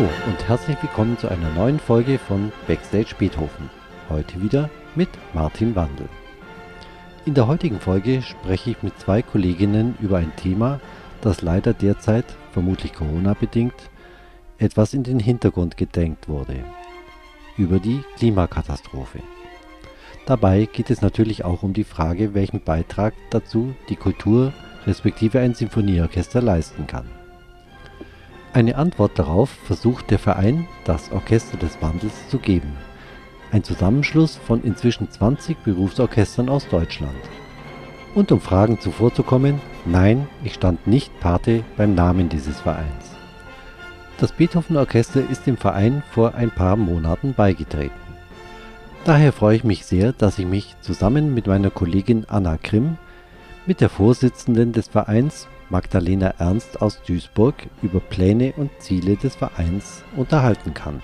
Hallo und herzlich willkommen zu einer neuen Folge von Backstage Beethoven. Heute wieder mit Martin Wandel. In der heutigen Folge spreche ich mit zwei Kolleginnen über ein Thema, das leider derzeit, vermutlich Corona bedingt, etwas in den Hintergrund gedrängt wurde. Über die Klimakatastrophe. Dabei geht es natürlich auch um die Frage, welchen Beitrag dazu die Kultur respektive ein Sinfonieorchester leisten kann. Eine Antwort darauf versucht der Verein, das Orchester des Wandels, zu geben. Ein Zusammenschluss von inzwischen 20 Berufsorchestern aus Deutschland. Und um Fragen zuvorzukommen, nein, ich stand nicht Pate beim Namen dieses Vereins. Das Beethoven Orchester ist dem Verein vor ein paar Monaten beigetreten. Daher freue ich mich sehr, dass ich mich zusammen mit meiner Kollegin Anna Grimm, mit der Vorsitzenden des Vereins Magdalena Ernst aus Duisburg über Pläne und Ziele des Vereins unterhalten kann.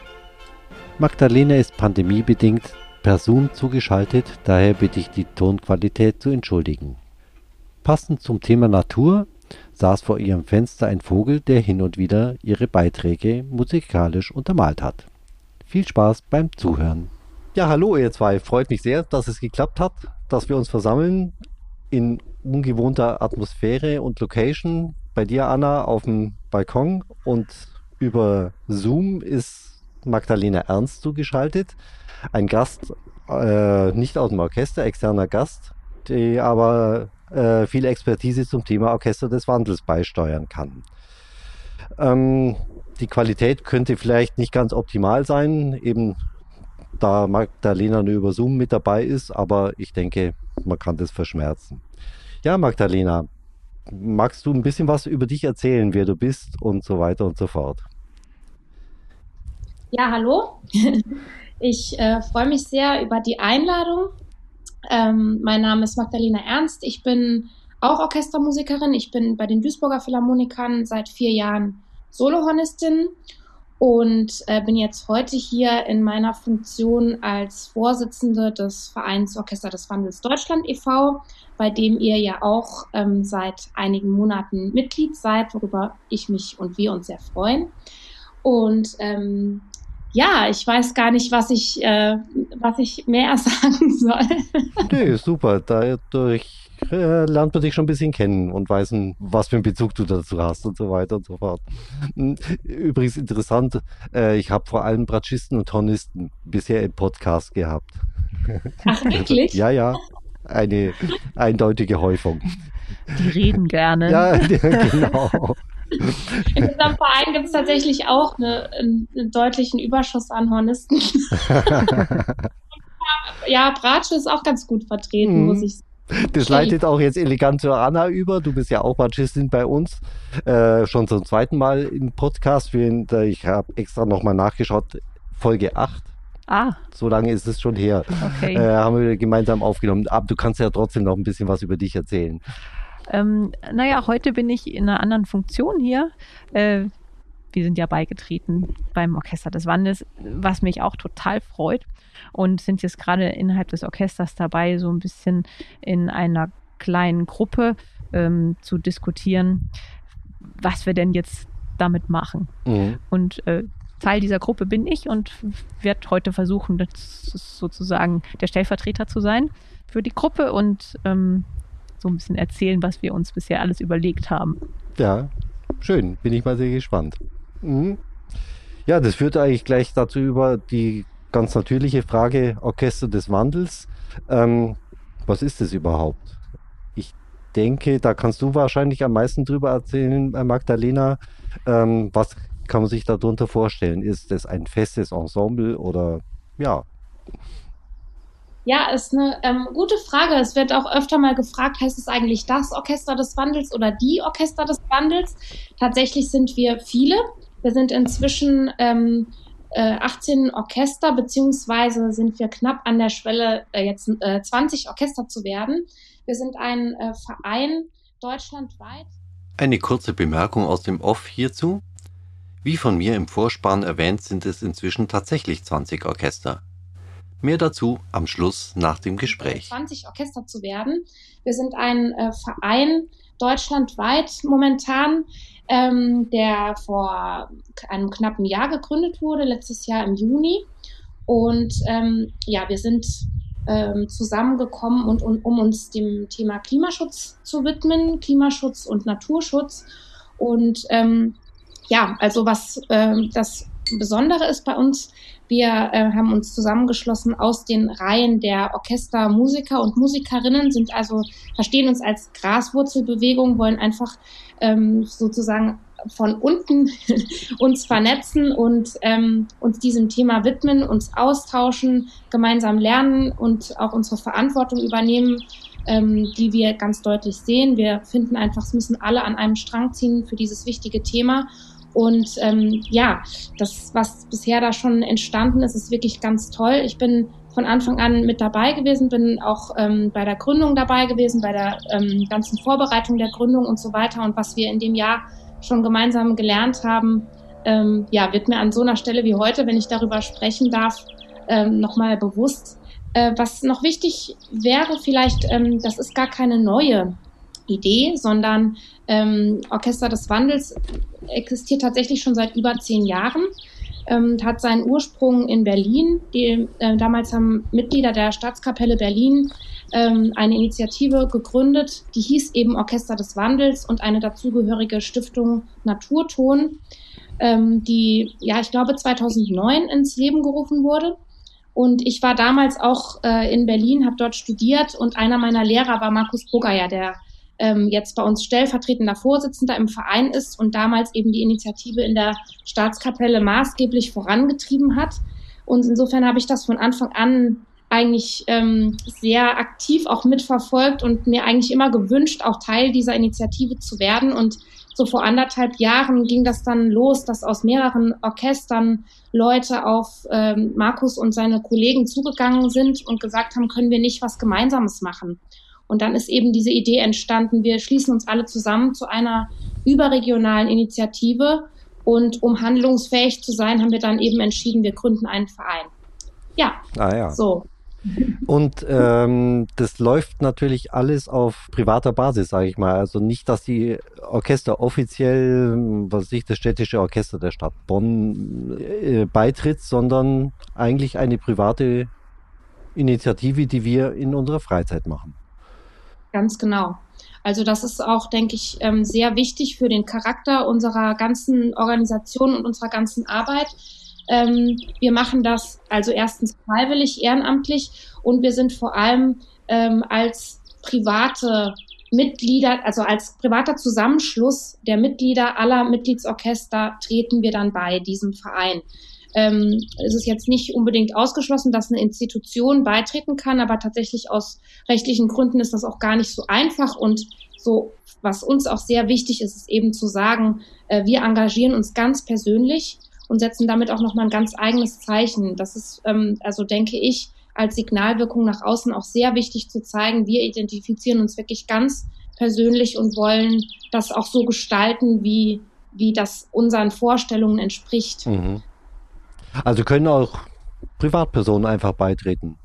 Magdalena ist pandemiebedingt per Zoom zugeschaltet, daher bitte ich die Tonqualität zu entschuldigen. Passend zum Thema Natur saß vor ihrem Fenster ein Vogel, der hin und wieder ihre Beiträge musikalisch untermalt hat. Viel Spaß beim Zuhören. Ja, hallo ihr zwei. Freut mich sehr, dass es geklappt hat, dass wir uns versammeln in ungewohnter Atmosphäre und Location. Bei dir, Anna, auf dem Balkon und über Zoom ist Magdalena Ernst zugeschaltet. Ein Gast, äh, nicht aus dem Orchester, externer Gast, die aber äh, viel Expertise zum Thema Orchester des Wandels beisteuern kann. Ähm, die Qualität könnte vielleicht nicht ganz optimal sein, eben da Magdalena nur über Zoom mit dabei ist, aber ich denke, man kann das verschmerzen. Ja, Magdalena, magst du ein bisschen was über dich erzählen, wer du bist und so weiter und so fort? Ja, hallo. Ich äh, freue mich sehr über die Einladung. Ähm, mein Name ist Magdalena Ernst. Ich bin auch Orchestermusikerin. Ich bin bei den Duisburger Philharmonikern seit vier Jahren Solohornistin und äh, bin jetzt heute hier in meiner Funktion als Vorsitzende des Vereins Orchester des Wandels Deutschland e.V., bei dem ihr ja auch ähm, seit einigen Monaten Mitglied seid, worüber ich mich und wir uns sehr freuen. Und ähm, ja, ich weiß gar nicht, was ich, äh, was ich mehr sagen soll. Nee, super. Dadurch äh, lernt man dich schon ein bisschen kennen und weiß, was für einen Bezug du dazu hast und so weiter und so fort. Hm, übrigens interessant, äh, ich habe vor allem Bratschisten und Hornisten bisher im Podcast gehabt. Ach, wirklich? ja, ja. Eine eindeutige Häufung. Die reden gerne. Ja, genau. In unserem Verein gibt es tatsächlich auch eine, einen, einen, deutlichen Überschuss an Hornisten. ja, Bratsche ist auch ganz gut vertreten, mhm. muss ich sagen. Das leitet auch jetzt elegant zu Anna über. Du bist ja auch Bratschistin bei uns. Äh, schon zum zweiten Mal im Podcast. Ich habe extra nochmal nachgeschaut. Folge 8. Ah. So lange ist es schon her. Okay. Äh, haben wir gemeinsam aufgenommen. Aber du kannst ja trotzdem noch ein bisschen was über dich erzählen. Ähm, naja, heute bin ich in einer anderen Funktion hier. Äh, wir sind ja beigetreten beim Orchester des Wandels, was mich auch total freut und sind jetzt gerade innerhalb des Orchesters dabei, so ein bisschen in einer kleinen Gruppe ähm, zu diskutieren, was wir denn jetzt damit machen. Mhm. Und äh, Teil dieser Gruppe bin ich und werde heute versuchen, sozusagen der Stellvertreter zu sein für die Gruppe und ähm, so ein bisschen erzählen, was wir uns bisher alles überlegt haben. Ja, schön. Bin ich mal sehr gespannt. Mhm. Ja, das führt eigentlich gleich dazu über die ganz natürliche Frage Orchester des Wandels. Ähm, was ist das überhaupt? Ich denke, da kannst du wahrscheinlich am meisten drüber erzählen, äh, Magdalena. Ähm, was kann man sich darunter vorstellen? Ist das ein festes Ensemble oder ja? Ja, ist eine ähm, gute Frage. Es wird auch öfter mal gefragt, heißt es eigentlich das Orchester des Wandels oder die Orchester des Wandels? Tatsächlich sind wir viele. Wir sind inzwischen ähm, äh, 18 Orchester, beziehungsweise sind wir knapp an der Schwelle, äh, jetzt äh, 20 Orchester zu werden. Wir sind ein äh, Verein deutschlandweit. Eine kurze Bemerkung aus dem Off hierzu. Wie von mir im Vorspann erwähnt, sind es inzwischen tatsächlich 20 Orchester. Mehr dazu am Schluss nach dem Gespräch. 20 Orchester zu werden. Wir sind ein äh, Verein deutschlandweit momentan, ähm, der vor einem knappen Jahr gegründet wurde, letztes Jahr im Juni. Und ähm, ja, wir sind ähm, zusammengekommen und, und um uns dem Thema Klimaschutz zu widmen, Klimaschutz und Naturschutz. Und ähm, ja, also was äh, das Besondere ist bei uns, wir äh, haben uns zusammengeschlossen aus den Reihen der Orchestermusiker und Musikerinnen, sind also, verstehen uns als Graswurzelbewegung, wollen einfach ähm, sozusagen von unten uns vernetzen und ähm, uns diesem Thema widmen, uns austauschen, gemeinsam lernen und auch unsere Verantwortung übernehmen, ähm, die wir ganz deutlich sehen. Wir finden einfach, es müssen alle an einem Strang ziehen für dieses wichtige Thema. Und ähm, ja, das, was bisher da schon entstanden ist, ist wirklich ganz toll. Ich bin von Anfang an mit dabei gewesen, bin auch ähm, bei der Gründung dabei gewesen, bei der ähm, ganzen Vorbereitung der Gründung und so weiter. Und was wir in dem Jahr schon gemeinsam gelernt haben, ähm, ja, wird mir an so einer Stelle wie heute, wenn ich darüber sprechen darf, ähm, nochmal bewusst. Äh, was noch wichtig wäre, vielleicht, ähm, das ist gar keine neue Idee, sondern ähm, Orchester des Wandels existiert tatsächlich schon seit über zehn Jahren, ähm, hat seinen Ursprung in Berlin. Die, äh, damals haben Mitglieder der Staatskapelle Berlin ähm, eine Initiative gegründet, die hieß eben Orchester des Wandels und eine dazugehörige Stiftung Naturton, ähm, die, ja, ich glaube, 2009 ins Leben gerufen wurde. Und ich war damals auch äh, in Berlin, habe dort studiert und einer meiner Lehrer war Markus Bogayer, der ähm, jetzt bei uns stellvertretender Vorsitzender im Verein ist und damals eben die Initiative in der Staatskapelle maßgeblich vorangetrieben hat. Und insofern habe ich das von Anfang an eigentlich ähm, sehr aktiv auch mitverfolgt und mir eigentlich immer gewünscht, auch Teil dieser Initiative zu werden. Und so vor anderthalb Jahren ging das dann los, dass aus mehreren Orchestern Leute auf ähm, Markus und seine Kollegen zugegangen sind und gesagt haben, können wir nicht was Gemeinsames machen. Und dann ist eben diese Idee entstanden, wir schließen uns alle zusammen zu einer überregionalen Initiative. Und um handlungsfähig zu sein, haben wir dann eben entschieden, wir gründen einen Verein. Ja, ah, ja. so. Und ähm, das läuft natürlich alles auf privater Basis, sage ich mal. Also nicht, dass die Orchester offiziell, was ich, das städtische Orchester der Stadt Bonn äh, beitritt, sondern eigentlich eine private Initiative, die wir in unserer Freizeit machen. Ganz genau. Also das ist auch, denke ich, ähm, sehr wichtig für den Charakter unserer ganzen Organisation und unserer ganzen Arbit. Ähm, wir machen das also erstens freiwillig, ehrenamtlich und wir sind vor allem ähm, als private Mitglieder, also als privater Zusammenschluss der Mitglieder aller Mitgliedsorchester treten wir dann bei diesem Verein ähm, ist es jetzt nicht unbedingt ausgeschlossen, dass eine Institution beitreten kann, aber tatsächlich aus rechtlichen Gründen ist das auch gar nicht so einfach und so, was uns auch sehr wichtig ist, ist eben zu sagen, äh, wir engagieren uns ganz persönlich und setzen damit auch nochmal ein ganz eigenes Zeichen. Das ist, ähm, also denke ich, als Signalwirkung nach außen auch sehr wichtig zu zeigen, wir identifizieren uns wirklich ganz persönlich und wollen das auch so gestalten, wie, wie das unseren Vorstellungen entspricht. Mhm. Also können auch Privatpersonen einfach beitreten.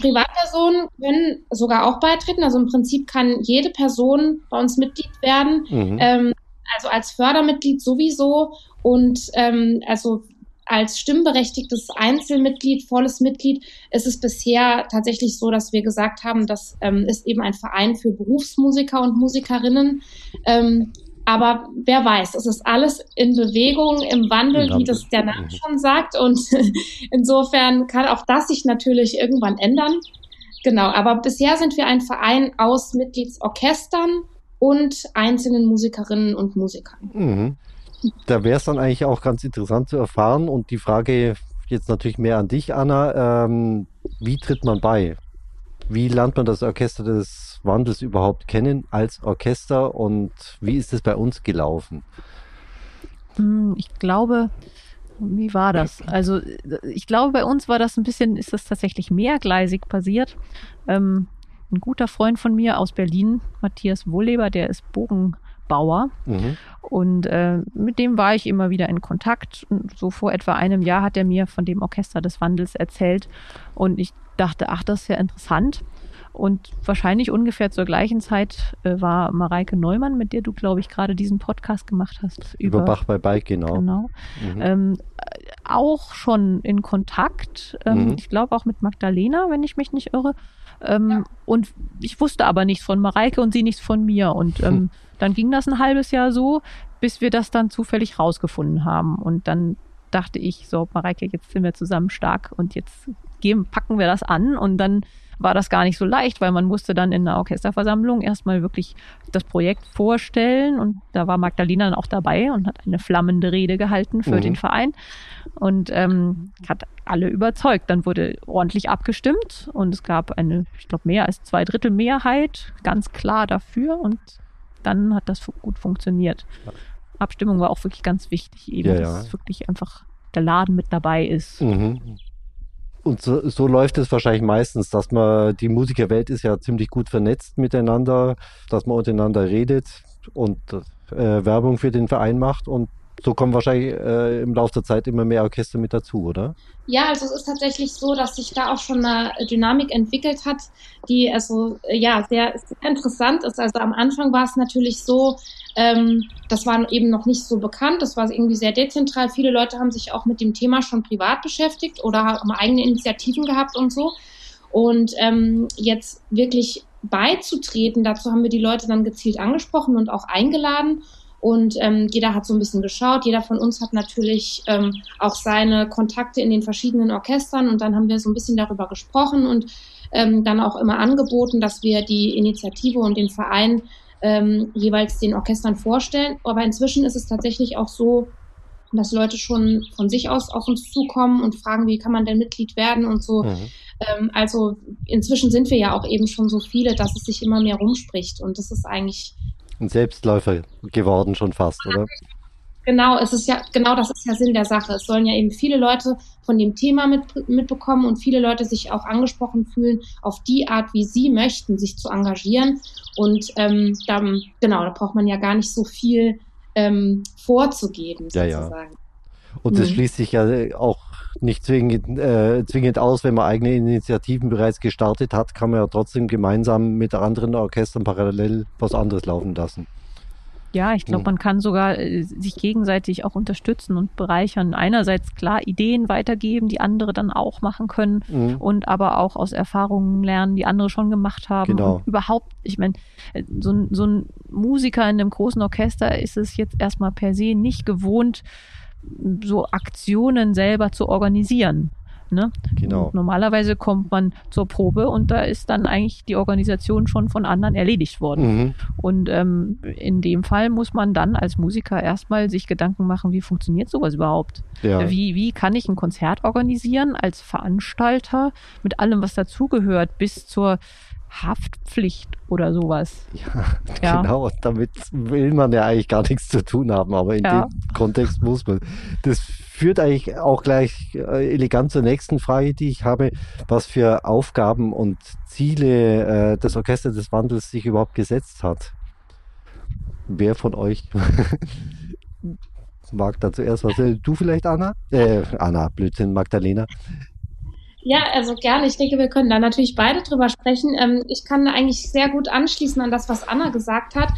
Privatpersonen können sogar auch beitreten. Also im Prinzip kann jede Person bei uns Mitglied werden. Mhm. Ähm, also als Fördermitglied sowieso und ähm, also als stimmberechtigtes Einzelmitglied, volles Mitglied, ist es bisher tatsächlich so, dass wir gesagt haben, das ähm, ist eben ein Verein für Berufsmusiker und Musikerinnen. Ähm, aber wer weiß, es ist alles in Bewegung, im Wandel, wie das der Name mhm. schon sagt. Und insofern kann auch das sich natürlich irgendwann ändern. Genau, aber bisher sind wir ein Verein aus Mitgliedsorchestern und einzelnen Musikerinnen und Musikern. Mhm. Da wäre es dann eigentlich auch ganz interessant zu erfahren. Und die Frage jetzt natürlich mehr an dich, Anna. Ähm, wie tritt man bei? Wie lernt man das Orchester des Wandels überhaupt kennen als Orchester und wie ist es bei uns gelaufen? Hm, ich glaube, wie war das? Also ich glaube, bei uns war das ein bisschen, ist das tatsächlich mehrgleisig passiert. Ähm, ein guter Freund von mir aus Berlin, Matthias Wohleber, der ist Bogenbauer. Mhm. Und äh, mit dem war ich immer wieder in Kontakt. Und so vor etwa einem Jahr hat er mir von dem Orchester des Wandels erzählt. Und ich dachte, ach, das ist ja interessant. Und wahrscheinlich ungefähr zur gleichen Zeit äh, war Mareike Neumann, mit der du, glaube ich, gerade diesen Podcast gemacht hast. Über, über Bach bei Bike, genau. genau mhm. ähm, auch schon in Kontakt. Ähm, mhm. Ich glaube auch mit Magdalena, wenn ich mich nicht irre. Ähm, ja. Und ich wusste aber nichts von Mareike und sie nichts von mir. Und ähm, hm. dann ging das ein halbes Jahr so, bis wir das dann zufällig rausgefunden haben. Und dann dachte ich, so, Mareike, jetzt sind wir zusammen stark und jetzt geben, packen wir das an. Und dann war das gar nicht so leicht, weil man musste dann in der Orchesterversammlung erstmal wirklich das Projekt vorstellen und da war Magdalena dann auch dabei und hat eine flammende Rede gehalten für mhm. den Verein und ähm, hat alle überzeugt. Dann wurde ordentlich abgestimmt und es gab eine, ich glaube, mehr als zwei Drittel Mehrheit ganz klar dafür und dann hat das gut funktioniert. Abstimmung war auch wirklich ganz wichtig, eben, ja, dass ja. wirklich einfach der Laden mit dabei ist. Mhm. Und so, so läuft es wahrscheinlich meistens, dass man, die Musikerwelt ist ja ziemlich gut vernetzt miteinander, dass man untereinander redet und äh, Werbung für den Verein macht und so kommen wahrscheinlich äh, im Laufe der Zeit immer mehr Orchester mit dazu, oder? Ja, also es ist tatsächlich so, dass sich da auch schon eine Dynamik entwickelt hat, die also ja sehr, sehr interessant ist. Also am Anfang war es natürlich so, ähm, das war eben noch nicht so bekannt, das war irgendwie sehr dezentral. Viele Leute haben sich auch mit dem Thema schon privat beschäftigt oder haben eigene Initiativen gehabt und so. Und ähm, jetzt wirklich beizutreten, dazu haben wir die Leute dann gezielt angesprochen und auch eingeladen. Und ähm, jeder hat so ein bisschen geschaut. Jeder von uns hat natürlich ähm, auch seine Kontakte in den verschiedenen Orchestern. Und dann haben wir so ein bisschen darüber gesprochen und ähm, dann auch immer angeboten, dass wir die Initiative und den Verein ähm, jeweils den Orchestern vorstellen. Aber inzwischen ist es tatsächlich auch so, dass Leute schon von sich aus auf uns zukommen und fragen, wie kann man denn Mitglied werden und so. Mhm. Ähm, also inzwischen sind wir ja auch eben schon so viele, dass es sich immer mehr rumspricht. Und das ist eigentlich ein Selbstläufer geworden schon fast, oder? Genau, es ist ja, genau das ist ja Sinn der Sache. Es sollen ja eben viele Leute von dem Thema mit, mitbekommen und viele Leute sich auch angesprochen fühlen, auf die Art, wie sie möchten, sich zu engagieren. Und ähm, dann, genau, da braucht man ja gar nicht so viel ähm, vorzugeben, sozusagen. Ja. Und das mhm. schließt sich ja auch nicht zwingend, äh, zwingend aus, wenn man eigene Initiativen bereits gestartet hat, kann man ja trotzdem gemeinsam mit anderen Orchestern parallel was anderes laufen lassen. Ja, ich glaube, mhm. man kann sogar äh, sich gegenseitig auch unterstützen und bereichern. Einerseits klar Ideen weitergeben, die andere dann auch machen können mhm. und aber auch aus Erfahrungen lernen, die andere schon gemacht haben. Genau. Und überhaupt, ich meine, äh, so, so ein Musiker in einem großen Orchester ist es jetzt erstmal per se nicht gewohnt, so Aktionen selber zu organisieren. Ne? Genau. Und normalerweise kommt man zur Probe und da ist dann eigentlich die Organisation schon von anderen erledigt worden. Mhm. Und ähm, in dem Fall muss man dann als Musiker erstmal sich Gedanken machen, wie funktioniert sowas überhaupt? Ja. Wie, wie kann ich ein Konzert organisieren als Veranstalter mit allem, was dazugehört, bis zur Haftpflicht oder sowas. Ja, ja, genau. Damit will man ja eigentlich gar nichts zu tun haben, aber in ja. dem Kontext muss man. Das führt eigentlich auch gleich äh, elegant zur nächsten Frage, die ich habe. Was für Aufgaben und Ziele äh, das Orchester des Wandels sich überhaupt gesetzt hat? Wer von euch mag da zuerst was? Du vielleicht, Anna? Äh, Anna, Blödsinn, Magdalena. Ja, also gerne. Ich denke, wir können da natürlich beide drüber sprechen. Ähm, ich kann eigentlich sehr gut anschließen an das, was Anna gesagt hat.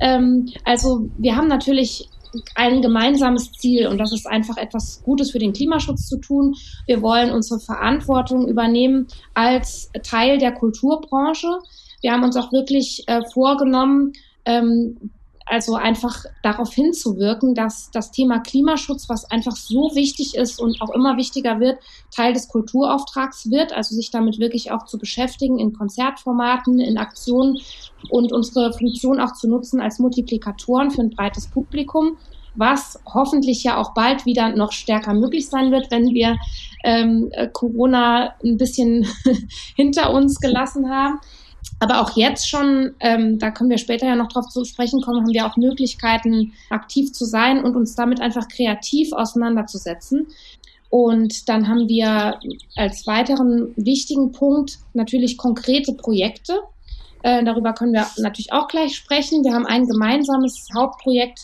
Ähm, also wir haben natürlich ein gemeinsames Ziel und das ist einfach etwas Gutes für den Klimaschutz zu tun. Wir wollen unsere Verantwortung übernehmen als Teil der Kulturbranche. Wir haben uns auch wirklich äh, vorgenommen, ähm, also einfach darauf hinzuwirken, dass das Thema Klimaschutz, was einfach so wichtig ist und auch immer wichtiger wird, Teil des Kulturauftrags wird, also sich damit wirklich auch zu beschäftigen in Konzertformaten, in Aktionen und unsere Funktion auch zu nutzen als Multiplikatoren für ein breites Publikum was hoffentlich ja auch bald wieder noch stärker möglich sein wird, wenn wir ähm, Corona ein bisschen hinter uns gelassen haben. Aber auch jetzt schon, ähm, da können wir später ja noch drauf zu sprechen kommen, haben wir auch Möglichkeiten, aktiv zu sein und uns damit einfach kreativ auseinanderzusetzen. Und dann haben wir als weiteren wichtigen Punkt natürlich konkrete Projekte. Äh, darüber können wir natürlich auch gleich sprechen. Wir haben ein gemeinsames Hauptprojekt,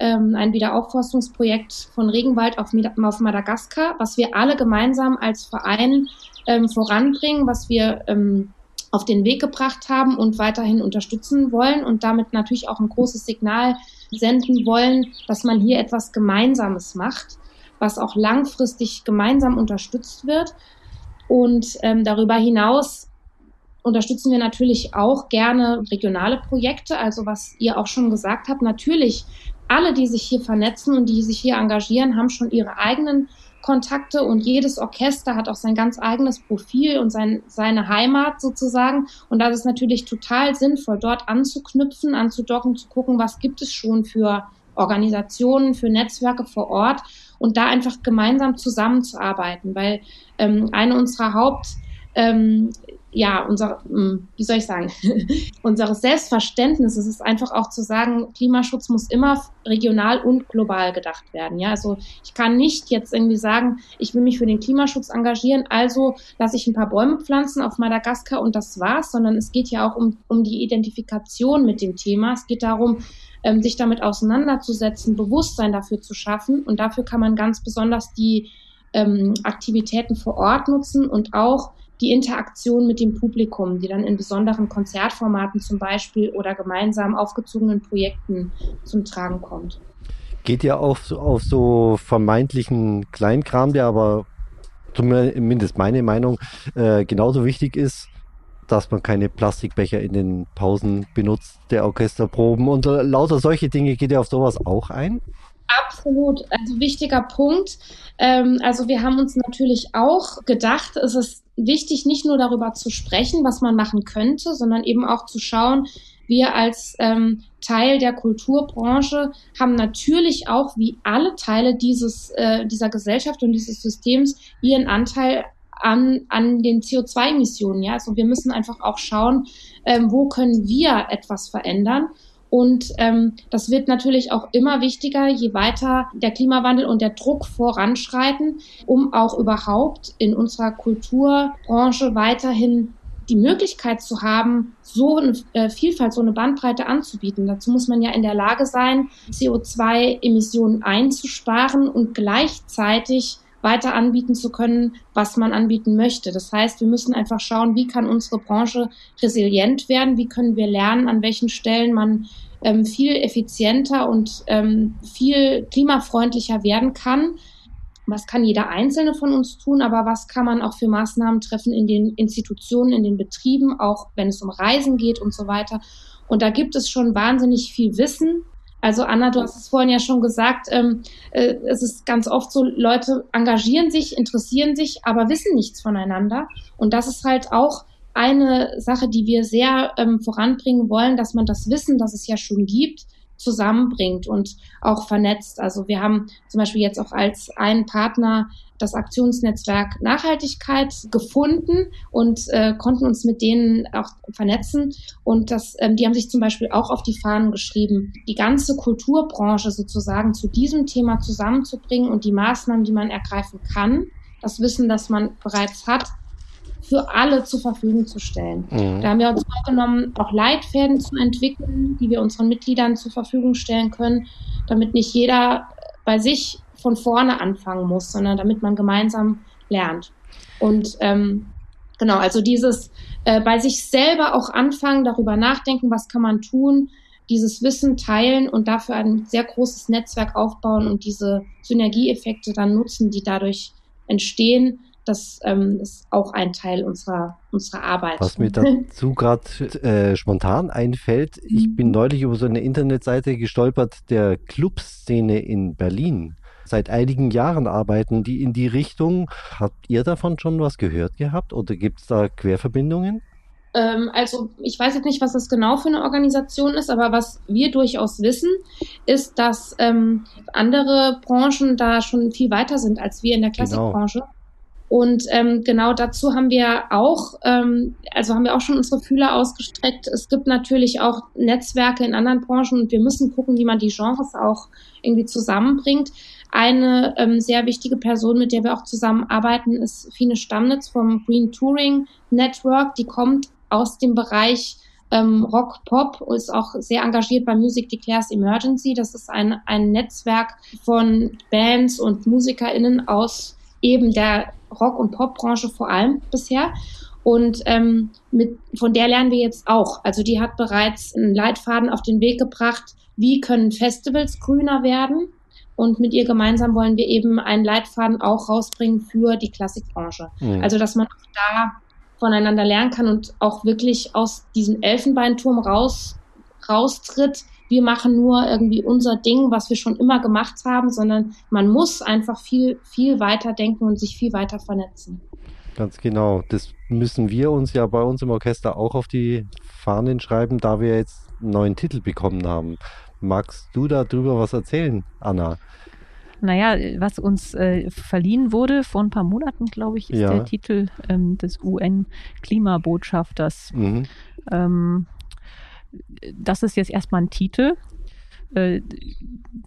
ähm, ein Wiederaufforstungsprojekt von Regenwald auf, auf Madagaskar, was wir alle gemeinsam als Verein ähm, voranbringen, was wir ähm, auf den Weg gebracht haben und weiterhin unterstützen wollen und damit natürlich auch ein großes Signal senden wollen, dass man hier etwas Gemeinsames macht, was auch langfristig gemeinsam unterstützt wird. Und ähm, darüber hinaus unterstützen wir natürlich auch gerne regionale Projekte. Also was ihr auch schon gesagt habt, natürlich alle, die sich hier vernetzen und die sich hier engagieren, haben schon ihre eigenen Kontakte und jedes Orchester hat auch sein ganz eigenes Profil und sein, seine Heimat sozusagen. Und das ist natürlich total sinnvoll, dort anzuknüpfen, anzudocken, zu gucken, was gibt es schon für Organisationen, für Netzwerke vor Ort und da einfach gemeinsam zusammenzuarbeiten, weil ähm, eine unserer Haupt ähm, ja, unser, hm, wie soll ich sagen, unseres Selbstverständnisses ist einfach auch zu sagen, Klimaschutz muss immer regional und global gedacht werden. Ja, also ich kann nicht jetzt irgendwie sagen, ich will mich für den Klimaschutz engagieren, also lasse ich ein paar Bäume pflanzen auf Madagaskar und das war's, sondern es geht ja auch um, um die Identifikation mit dem Thema. Es geht darum, ähm, sich damit auseinanderzusetzen, Bewusstsein dafür zu schaffen und dafür kann man ganz besonders die ähm, Aktivitäten vor Ort nutzen und auch die Interaktion mit dem Publikum, die dann in besonderen Konzertformaten zum Beispiel oder gemeinsam aufgezogenen Projekten zum Tragen kommt. Geht ja auf, auf so vermeintlichen Kleinkram, der aber zumindest meine Meinung äh, genauso wichtig ist, dass man keine Plastikbecher in den Pausen benutzt, der Orchesterproben und lauter solche Dinge. Geht ja auf sowas auch ein? Absolut, also wichtiger Punkt. Ähm, also wir haben uns natürlich auch gedacht, es ist wichtig, nicht nur darüber zu sprechen, was man machen könnte, sondern eben auch zu schauen, wir als ähm, Teil der Kulturbranche haben natürlich auch wie alle Teile dieses, äh, dieser Gesellschaft und dieses Systems ihren Anteil an, an den CO2-Emissionen. Ja? Also wir müssen einfach auch schauen, ähm, wo können wir etwas verändern. Und ähm, das wird natürlich auch immer wichtiger, je weiter der Klimawandel und der Druck voranschreiten, um auch überhaupt in unserer Kulturbranche weiterhin die Möglichkeit zu haben, so eine äh, Vielfalt, so eine Bandbreite anzubieten. Dazu muss man ja in der Lage sein, CO2-Emissionen einzusparen und gleichzeitig weiter anbieten zu können, was man anbieten möchte. Das heißt, wir müssen einfach schauen, wie kann unsere Branche resilient werden, wie können wir lernen, an welchen Stellen man ähm, viel effizienter und ähm, viel klimafreundlicher werden kann. Was kann jeder Einzelne von uns tun, aber was kann man auch für Maßnahmen treffen in den Institutionen, in den Betrieben, auch wenn es um Reisen geht und so weiter. Und da gibt es schon wahnsinnig viel Wissen, also Anna, du hast es vorhin ja schon gesagt, ähm, äh, es ist ganz oft so, Leute engagieren sich, interessieren sich, aber wissen nichts voneinander. Und das ist halt auch eine Sache, die wir sehr ähm, voranbringen wollen, dass man das Wissen, das es ja schon gibt, zusammenbringt und auch vernetzt. Also wir haben zum Beispiel jetzt auch als einen Partner das Aktionsnetzwerk Nachhaltigkeit gefunden und äh, konnten uns mit denen auch vernetzen. Und das, ähm, die haben sich zum Beispiel auch auf die Fahnen geschrieben, die ganze Kulturbranche sozusagen zu diesem Thema zusammenzubringen und die Maßnahmen, die man ergreifen kann, das Wissen, das man bereits hat, für alle zur Verfügung zu stellen. Mhm. Da haben wir uns vorgenommen, auch Leitfäden zu entwickeln, die wir unseren Mitgliedern zur Verfügung stellen können, damit nicht jeder bei sich von vorne anfangen muss, sondern damit man gemeinsam lernt. Und ähm, genau, also dieses äh, bei sich selber auch anfangen, darüber nachdenken, was kann man tun, dieses Wissen teilen und dafür ein sehr großes Netzwerk aufbauen und diese Synergieeffekte dann nutzen, die dadurch entstehen. Das ähm, ist auch ein Teil unserer, unserer Arbeit. Was mir dazu gerade äh, spontan einfällt, ich bin mhm. neulich über so eine Internetseite gestolpert der Clubszene in Berlin seit einigen Jahren arbeiten die in die Richtung. Habt ihr davon schon was gehört gehabt oder gibt es da Querverbindungen? Ähm, also ich weiß jetzt nicht, was das genau für eine Organisation ist, aber was wir durchaus wissen, ist, dass ähm, andere Branchen da schon viel weiter sind als wir in der genau. Klassikbranche. Genau. Und ähm, genau dazu haben wir auch, ähm, also haben wir auch schon unsere Fühler ausgestreckt. Es gibt natürlich auch Netzwerke in anderen Branchen und wir müssen gucken, wie man die Genres auch irgendwie zusammenbringt. Eine ähm, sehr wichtige Person, mit der wir auch zusammenarbeiten, ist Fine Stammnitz vom Green Touring Network. Die kommt aus dem Bereich ähm, Rock Pop, ist auch sehr engagiert bei Music Declares Emergency. Das ist ein, ein Netzwerk von Bands und MusikerInnen aus eben der Rock- und Popbranche vor allem bisher. Und ähm, mit, von der lernen wir jetzt auch. Also die hat bereits einen Leitfaden auf den Weg gebracht, wie können Festivals grüner werden. Und mit ihr gemeinsam wollen wir eben einen Leitfaden auch rausbringen für die Klassikbranche. Mhm. Also dass man auch da voneinander lernen kann und auch wirklich aus diesem Elfenbeinturm raus, raustritt. Wir machen nur irgendwie unser Ding, was wir schon immer gemacht haben, sondern man muss einfach viel, viel weiter denken und sich viel weiter vernetzen. Ganz genau. Das müssen wir uns ja bei uns im Orchester auch auf die Fahnen schreiben, da wir jetzt einen neuen Titel bekommen haben. Magst du darüber was erzählen, Anna? Naja, was uns äh, verliehen wurde vor ein paar Monaten, glaube ich, ist ja. der Titel ähm, des UN-Klimabotschafters. Mhm. Ähm, das ist jetzt erstmal ein Titel. Äh,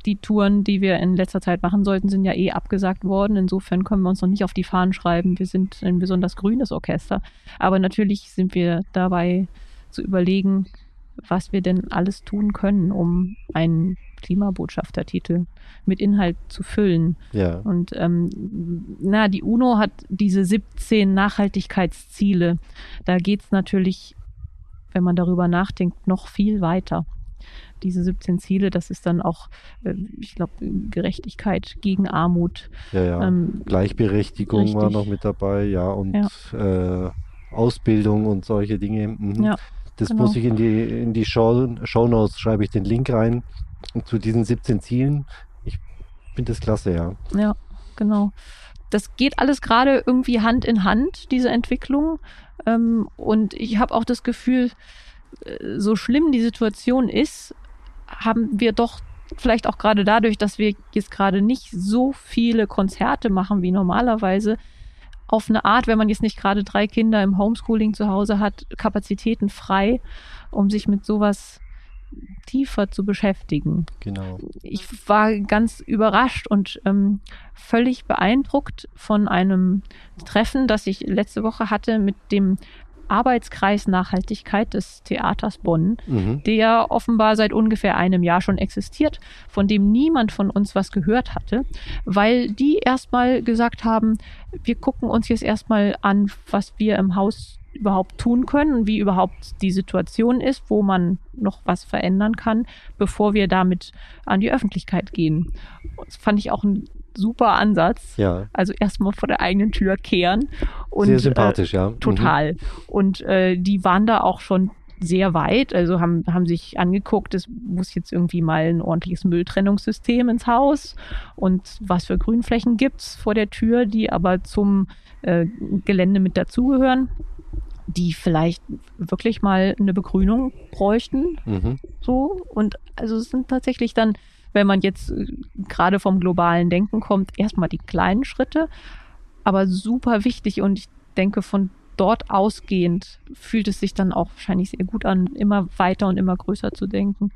die Touren, die wir in letzter Zeit machen sollten, sind ja eh abgesagt worden. Insofern können wir uns noch nicht auf die Fahnen schreiben. Wir sind ein besonders grünes Orchester. Aber natürlich sind wir dabei zu überlegen, was wir denn alles tun können, um einen Klimabotschaftertitel mit Inhalt zu füllen. Ja. Und ähm, na, die UNO hat diese 17 Nachhaltigkeitsziele. Da geht es natürlich, wenn man darüber nachdenkt, noch viel weiter. Diese 17 Ziele, das ist dann auch, äh, ich glaube, Gerechtigkeit gegen Armut. Ja, ja. Ähm, Gleichberechtigung richtig. war noch mit dabei, ja, und ja. Äh, Ausbildung und solche Dinge. Mhm. Ja. Das genau. muss ich in die, in die Show, Show Notes, schreibe ich den Link rein zu diesen 17 Zielen. Ich finde das klasse, ja. Ja, genau. Das geht alles gerade irgendwie Hand in Hand, diese Entwicklung. Ähm, und ich habe auch das Gefühl, äh, so schlimm die Situation ist, haben wir doch vielleicht auch gerade dadurch, dass wir jetzt gerade nicht so viele Konzerte machen wie normalerweise, auf eine Art, wenn man jetzt nicht gerade drei Kinder im Homeschooling zu Hause hat, Kapazitäten frei, um sich mit sowas tiefer zu beschäftigen. Genau. Ich war ganz überrascht und ähm, völlig beeindruckt von einem Treffen, das ich letzte Woche hatte mit dem Arbeitskreis Nachhaltigkeit des Theaters Bonn, mhm. der offenbar seit ungefähr einem Jahr schon existiert, von dem niemand von uns was gehört hatte, weil die erstmal gesagt haben, wir gucken uns jetzt erstmal an, was wir im Haus überhaupt tun können, wie überhaupt die Situation ist, wo man noch was verändern kann, bevor wir damit an die Öffentlichkeit gehen. Das fand ich auch ein super Ansatz. Ja. Also erstmal vor der eigenen Tür kehren. Und, sehr sympathisch, äh, ja. Total. Mhm. Und äh, die waren da auch schon sehr weit, also haben, haben sich angeguckt, es muss jetzt irgendwie mal ein ordentliches Mülltrennungssystem ins Haus und was für Grünflächen gibt's vor der Tür, die aber zum äh, Gelände mit dazugehören die vielleicht wirklich mal eine Begrünung bräuchten. Mhm. So. Und also es sind tatsächlich dann, wenn man jetzt äh, gerade vom globalen Denken kommt, erstmal die kleinen Schritte, aber super wichtig. Und ich denke, von dort ausgehend fühlt es sich dann auch wahrscheinlich sehr gut an, immer weiter und immer größer zu denken.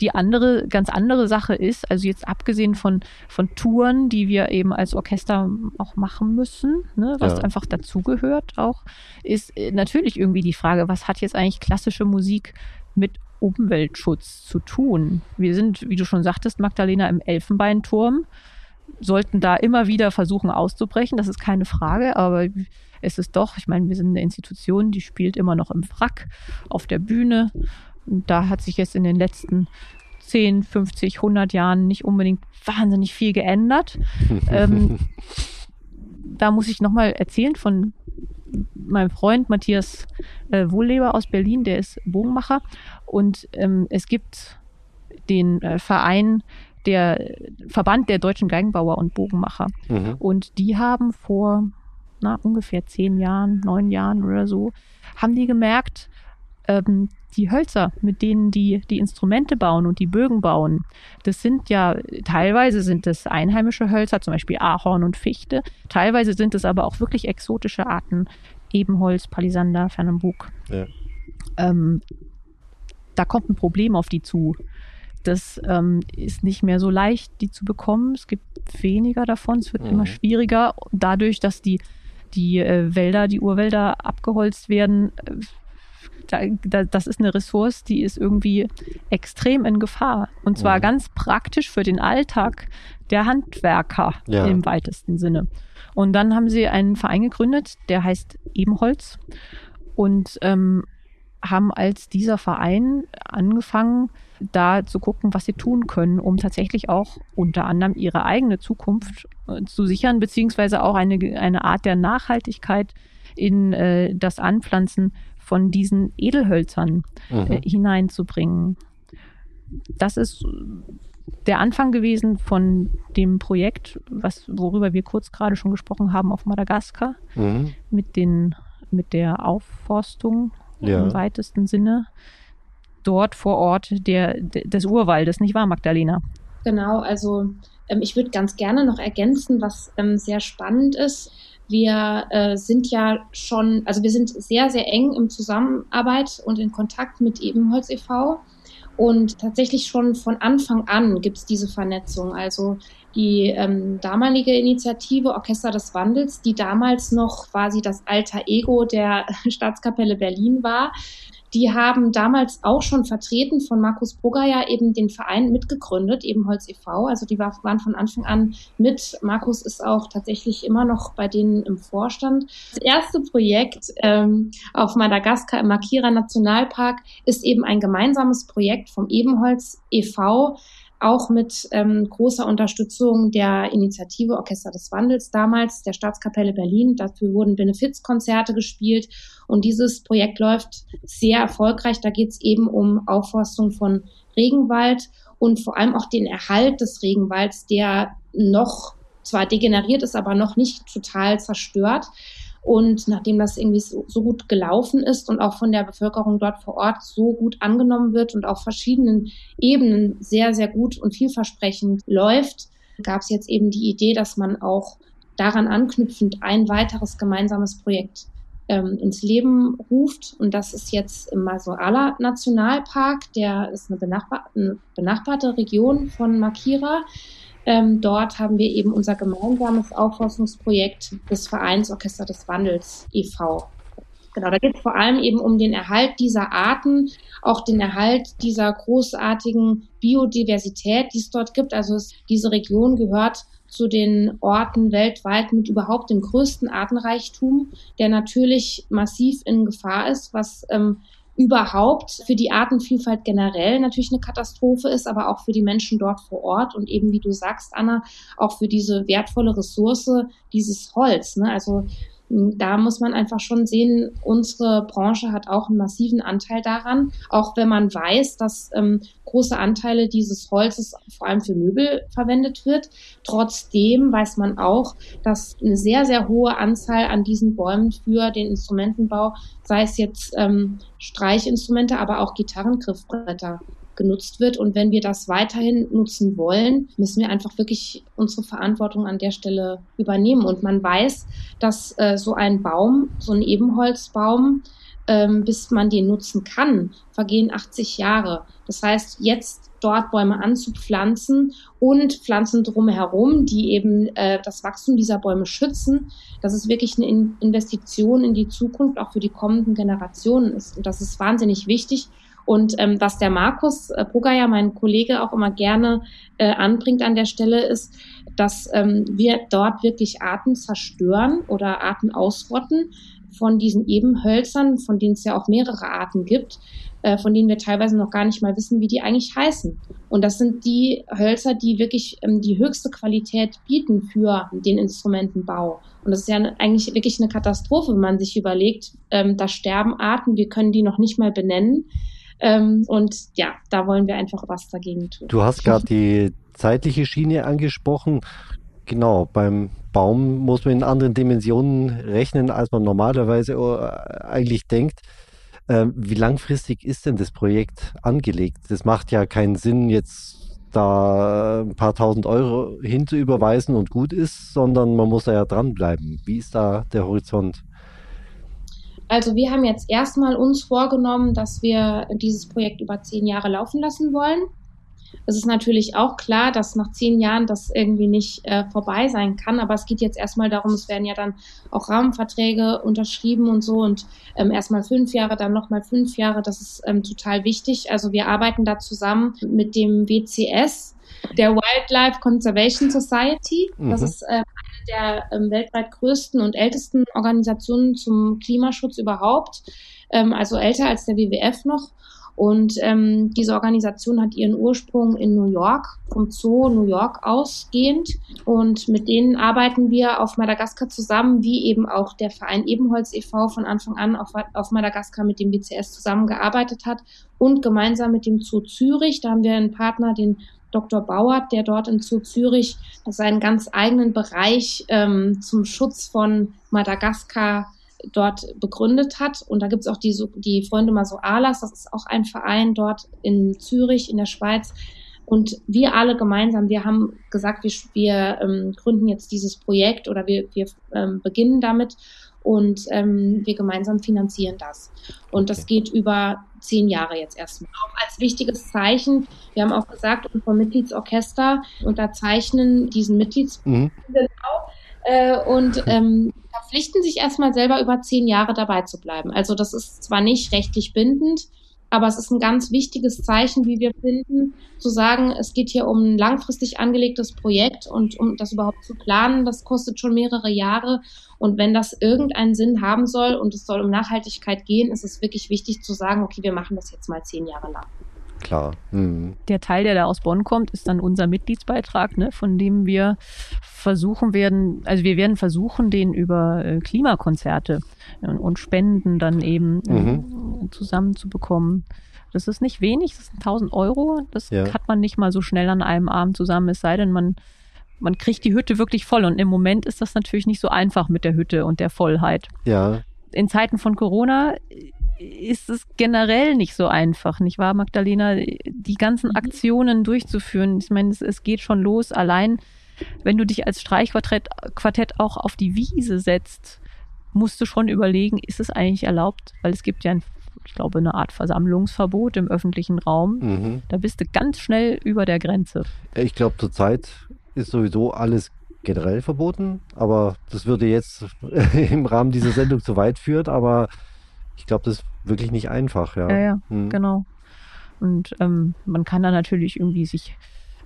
Die andere, ganz andere Sache ist, also jetzt abgesehen von, von Touren, die wir eben als Orchester auch machen müssen, ne, was ja. einfach dazugehört auch, ist äh, natürlich irgendwie die Frage, was hat jetzt eigentlich klassische Musik mit Umweltschutz zu tun? Wir sind, wie du schon sagtest, Magdalena, im Elfenbeinturm, sollten da immer wieder versuchen auszubrechen, das ist keine Frage, aber es ist doch, ich meine, wir sind eine Institution, die spielt immer noch im Wrack auf der Bühne da hat sich jetzt in den letzten 10, 50, 100 Jahren nicht unbedingt wahnsinnig viel geändert. ähm, da muss ich nochmal erzählen von meinem Freund Matthias äh, Wohlleber aus Berlin, der ist Bogenmacher. Und ähm, es gibt den äh, Verein, der Verband der deutschen Geigenbauer und Bogenmacher. Mhm. Und die haben vor na, ungefähr zehn Jahren, neun Jahren oder so, haben die gemerkt, ähm, die Hölzer, mit denen die die Instrumente bauen und die Bögen bauen, das sind ja, teilweise sind das einheimische Hölzer, zum Beispiel Ahorn und Fichte, teilweise sind es aber auch wirklich exotische Arten, Ebenholz, Palisander, Fernambuk. Ja. Ähm, da kommt ein Problem auf die zu. Das ähm, ist nicht mehr so leicht, die zu bekommen. Es gibt weniger davon. Es wird mhm. immer schwieriger. Dadurch, dass die, die äh, Wälder, die Urwälder abgeholzt werden, äh, das ist eine Ressource, die ist irgendwie extrem in Gefahr. Und zwar mhm. ganz praktisch für den Alltag der Handwerker ja. im weitesten Sinne. Und dann haben sie einen Verein gegründet, der heißt Ebenholz. Und ähm, haben als dieser Verein angefangen, da zu gucken, was sie tun können, um tatsächlich auch unter anderem ihre eigene Zukunft äh, zu sichern, beziehungsweise auch eine, eine Art der Nachhaltigkeit in äh, das Anpflanzen von diesen Edelhölzern äh, mhm. hineinzubringen. Das ist der Anfang gewesen von dem Projekt, was, worüber wir kurz gerade schon gesprochen haben auf Madagaskar, mhm. mit, den, mit der Aufforstung ja. im weitesten Sinne. Dort vor Ort der, des Urwaldes, nicht wahr, Magdalena? Genau, also ähm, ich würde ganz gerne noch ergänzen, was ähm, sehr spannend ist. Wir äh, sind ja schon, also wir sind sehr, sehr eng im Zusammenarbeit und in Kontakt mit Ebenholz e.V. Und tatsächlich schon von Anfang an gibt es diese Vernetzung. Also die ähm, damalige Initiative Orchester des Wandels, die damals noch quasi das alter Ego der Staatskapelle Berlin war, die haben damals auch schon vertreten von Markus Brugger eben den Verein mitgegründet, eben Holz e.V. Also die war, waren von Anfang an mit. Markus ist auch tatsächlich immer noch bei denen im Vorstand. Das erste Projekt ähm, auf Madagaskar im Makira Nationalpark ist eben ein gemeinsames Projekt vom Ebenholz e.V auch mit ähm, großer Unterstützung der Initiative Orchester des Wandels damals, der Staatskapelle Berlin. Dafür wurden Benefizkonzerte gespielt und dieses Projekt läuft sehr erfolgreich. Da geht es eben um Aufforstung von Regenwald und vor allem auch den Erhalt des Regenwalds, der noch zwar degeneriert ist, aber noch nicht total zerstört. Und nachdem das irgendwie so, so, gut gelaufen ist und auch von der Bevölkerung dort vor Ort so gut angenommen wird und auf verschiedenen Ebenen sehr, sehr gut und vielversprechend läuft, gab es jetzt eben die Idee, dass man auch daran anknüpfend ein weiteres gemeinsames Projekt ähm, ins Leben ruft. Und das ist jetzt im Masoala Nationalpark. Der ist eine, benachbar eine benachbarte Region von Makira. Ähm, dort haben wir eben unser gemeinsames Aufforstungsprojekt des Vereins Orchester des Wandels e.V. Genau, da geht es vor allem eben um den Erhalt dieser Arten, auch den Erhalt dieser großartigen Biodiversität, die es dort gibt. Also es, diese Region gehört zu den Orten weltweit mit überhaupt dem größten Artenreichtum, der natürlich massiv in Gefahr ist, was ähm, überhaupt für die Artenvielfalt generell natürlich eine Katastrophe ist, aber auch für die Menschen dort vor Ort und eben, wie du sagst, Anna, auch für diese wertvolle Ressource, dieses Holz. Ne? Also da muss man einfach schon sehen, unsere Branche hat auch einen massiven Anteil daran, auch wenn man weiß, dass ähm, große Anteile dieses Holzes vor allem für Möbel verwendet wird. Trotzdem weiß man auch, dass eine sehr, sehr hohe Anzahl an diesen Bäumen für den Instrumentenbau, sei es jetzt ähm, Streichinstrumente, aber auch Gitarrengriffbretter, genutzt wird. Und wenn wir das weiterhin nutzen wollen, müssen wir einfach wirklich unsere Verantwortung an der Stelle übernehmen. Und man weiß, dass äh, so ein Baum, so ein Ebenholzbaum, ähm, bis man den nutzen kann, vergehen 80 Jahre. Das heißt, jetzt dort Bäume anzupflanzen und Pflanzen drumherum, die eben äh, das Wachstum dieser Bäume schützen, das ist wirklich eine in Investition in die Zukunft, auch für die kommenden Generationen ist. Und das ist wahnsinnig wichtig. Und ähm, was der Markus äh, Brugger mein Kollege, auch immer gerne äh, anbringt an der Stelle, ist, dass ähm, wir dort wirklich Arten zerstören oder Arten ausrotten von diesen Ebenhölzern, von denen es ja auch mehrere Arten gibt, äh, von denen wir teilweise noch gar nicht mal wissen, wie die eigentlich heißen. Und das sind die Hölzer, die wirklich ähm, die höchste Qualität bieten für den Instrumentenbau. Und das ist ja eigentlich wirklich eine Katastrophe, wenn man sich überlegt, ähm, da sterben Arten, wir können die noch nicht mal benennen. Ähm, und ja, da wollen wir einfach was dagegen tun. Du hast gerade die zeitliche Schiene angesprochen. Genau, beim Baum muss man in anderen Dimensionen rechnen, als man normalerweise äh, eigentlich denkt. Ähm, wie langfristig ist denn das Projekt angelegt? Das macht ja keinen Sinn, jetzt da ein paar tausend Euro hinzuüberweisen und gut ist, sondern man muss da ja dranbleiben. Wie ist da der Horizont? Also wir haben jetzt erstmal uns vorgenommen, dass wir dieses Projekt über zehn Jahre laufen lassen wollen. Es ist natürlich auch klar, dass nach zehn Jahren das irgendwie nicht äh, vorbei sein kann. Aber es geht jetzt erstmal darum, es werden ja dann auch Rahmenverträge unterschrieben und so und ähm, erstmal fünf Jahre, dann nochmal fünf Jahre. Das ist ähm, total wichtig. Also wir arbeiten da zusammen mit dem WCS, der Wildlife Conservation Society. Das mhm. ist äh, der ähm, weltweit größten und ältesten Organisationen zum Klimaschutz überhaupt. Ähm, also älter als der WWF noch. Und ähm, diese Organisation hat ihren Ursprung in New York, vom Zoo New York ausgehend. Und mit denen arbeiten wir auf Madagaskar zusammen, wie eben auch der Verein Ebenholz e.V. von Anfang an auf, auf Madagaskar mit dem BCS zusammengearbeitet hat und gemeinsam mit dem Zoo Zürich. Da haben wir einen Partner, den Dr. Bauert, der dort im Zoo Zürich seinen ganz eigenen Bereich ähm, zum Schutz von Madagaskar dort begründet hat. Und da gibt es auch die, die Freunde Masoalas, das ist auch ein Verein dort in Zürich in der Schweiz. Und wir alle gemeinsam, wir haben gesagt, wir, wir ähm, gründen jetzt dieses Projekt oder wir, wir ähm, beginnen damit und ähm, wir gemeinsam finanzieren das. Und das geht über zehn Jahre jetzt erstmal. Auch als wichtiges Zeichen, wir haben auch gesagt, unsere Mitgliedsorchester unterzeichnen diesen Mitglieds mhm. äh, und ähm, verpflichten sich erstmal selber über zehn Jahre dabei zu bleiben. Also das ist zwar nicht rechtlich bindend, aber es ist ein ganz wichtiges Zeichen, wie wir finden, zu sagen, es geht hier um ein langfristig angelegtes Projekt und um das überhaupt zu planen, das kostet schon mehrere Jahre. Und wenn das irgendeinen Sinn haben soll und es soll um Nachhaltigkeit gehen, ist es wirklich wichtig zu sagen, okay, wir machen das jetzt mal zehn Jahre lang klar. Mhm. Der Teil, der da aus Bonn kommt, ist dann unser Mitgliedsbeitrag, ne, von dem wir versuchen werden, also wir werden versuchen, den über äh, Klimakonzerte äh, und Spenden dann eben äh, mhm. zusammenzubekommen. Das ist nicht wenig, das sind 1000 Euro. Das ja. hat man nicht mal so schnell an einem Abend zusammen, es sei denn, man, man kriegt die Hütte wirklich voll. Und im Moment ist das natürlich nicht so einfach mit der Hütte und der Vollheit. Ja. In Zeiten von Corona ist es generell nicht so einfach, nicht wahr, Magdalena, die ganzen mhm. Aktionen durchzuführen. Ich meine, es, es geht schon los, allein wenn du dich als Streichquartett Quartett auch auf die Wiese setzt, musst du schon überlegen, ist es eigentlich erlaubt? Weil es gibt ja, ein, ich glaube, eine Art Versammlungsverbot im öffentlichen Raum. Mhm. Da bist du ganz schnell über der Grenze. Ich glaube, zurzeit ist sowieso alles generell verboten, aber das würde jetzt im Rahmen dieser Sendung zu weit führen, aber ich glaube, das ist wirklich nicht einfach, ja. Ja, ja, hm. genau. Und ähm, man kann da natürlich irgendwie sich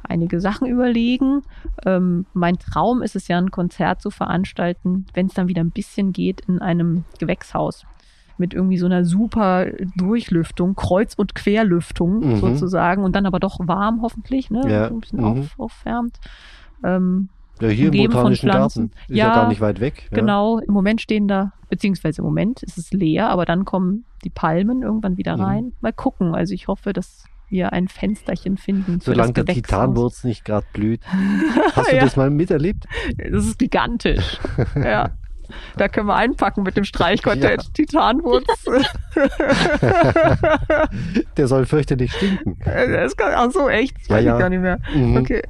einige Sachen überlegen. Ähm, mein Traum ist es ja, ein Konzert zu veranstalten, wenn es dann wieder ein bisschen geht, in einem Gewächshaus. Mit irgendwie so einer super Durchlüftung, Kreuz- und Querlüftung mhm. sozusagen. Und dann aber doch warm hoffentlich, ne? Ja. ein bisschen mhm. auf, aufwärmt. Ähm, ja, hier im Botanischen Garten. Ist ja, ja, gar nicht weit weg. Ja. Genau, im Moment stehen da, beziehungsweise im Moment ist es leer, aber dann kommen die Palmen irgendwann wieder mhm. rein. Mhm. Mal gucken. Also ich hoffe, dass wir ein Fensterchen finden. Solange der Titanwurz nicht gerade blüht. Hast du ja. das mal miterlebt? Das ist gigantisch. ja. Da können wir einpacken mit dem Streichquartett. Ja. Titanwurz. Der soll fürchterlich stinken. Gar, ach so, echt? Das ja, ja. ich gar nicht mehr. Mhm. Okay.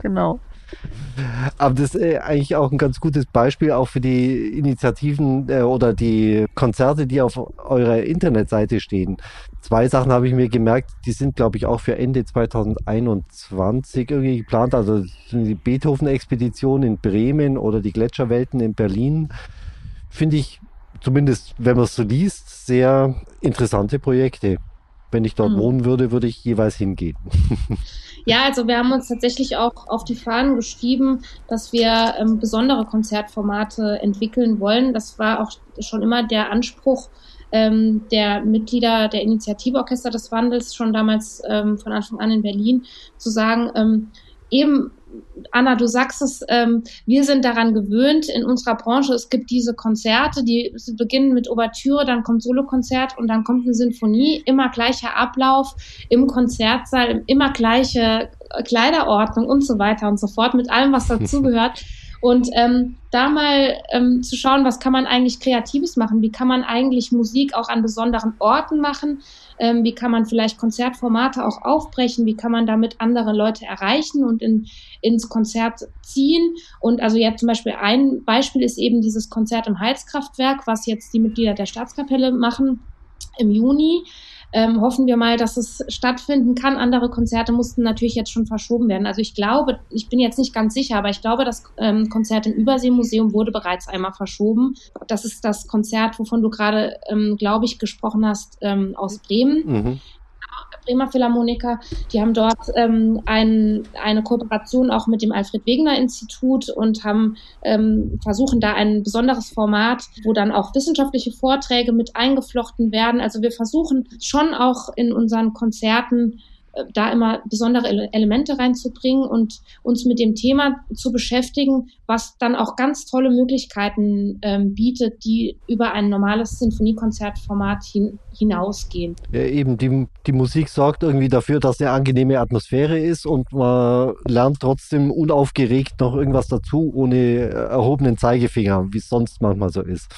genau. Aber das ist äh, eigentlich auch ein ganz gutes Beispiel auch für die Initiativen äh, oder die Konzerte, die auf eurer Internetseite stehen. Zwei Sachen habe ich mir gemerkt, die sind, glaube ich, auch für Ende 2021 irgendwie geplant. Also die Beethoven-Expedition in Bremen oder die Gletscherwelten in Berlin. Finde ich, zumindest wenn man es so liest, sehr interessante Projekte. Wenn ich dort mhm. wohnen würde, würde ich jeweils hingehen. Ja, also wir haben uns tatsächlich auch auf die Fahnen geschrieben, dass wir ähm, besondere Konzertformate entwickeln wollen. Das war auch schon immer der Anspruch ähm, der Mitglieder der Initiativorchester des Wandels, schon damals ähm, von Anfang an in Berlin, zu sagen, ähm, eben Anna, du sagst es, ähm, wir sind daran gewöhnt in unserer Branche. Es gibt diese Konzerte, die beginnen mit Ouvertüre, dann kommt Solokonzert und dann kommt eine Sinfonie. Immer gleicher Ablauf im Konzertsaal, immer gleiche Kleiderordnung und so weiter und so fort mit allem, was dazugehört. Und ähm, da mal ähm, zu schauen, was kann man eigentlich Kreatives machen? Wie kann man eigentlich Musik auch an besonderen Orten machen? Ähm, wie kann man vielleicht Konzertformate auch aufbrechen? Wie kann man damit andere Leute erreichen und in, ins Konzert ziehen? Und also jetzt zum Beispiel ein Beispiel ist eben dieses Konzert im Heizkraftwerk, was jetzt die Mitglieder der Staatskapelle machen im Juni. Ähm, hoffen wir mal, dass es stattfinden kann. Andere Konzerte mussten natürlich jetzt schon verschoben werden. Also ich glaube, ich bin jetzt nicht ganz sicher, aber ich glaube, das ähm, Konzert im Überseemuseum wurde bereits einmal verschoben. Das ist das Konzert, wovon du gerade, ähm, glaube ich, gesprochen hast, ähm, aus Bremen. Mhm. Bremer Philharmoniker. Die haben dort ähm, ein, eine Kooperation auch mit dem Alfred Wegener Institut und haben ähm, versuchen da ein besonderes Format, wo dann auch wissenschaftliche Vorträge mit eingeflochten werden. Also wir versuchen schon auch in unseren Konzerten da immer besondere Elemente reinzubringen und uns mit dem Thema zu beschäftigen, was dann auch ganz tolle Möglichkeiten ähm, bietet, die über ein normales Sinfoniekonzertformat hin, hinausgehen. Ja, eben, die, die Musik sorgt irgendwie dafür, dass eine angenehme Atmosphäre ist und man lernt trotzdem unaufgeregt noch irgendwas dazu, ohne erhobenen Zeigefinger, wie es sonst manchmal so ist.